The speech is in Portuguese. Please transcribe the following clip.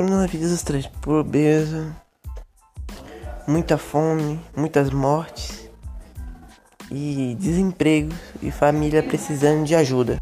coronavírus traz pobreza, muita fome, muitas mortes e desemprego e família precisando de ajuda.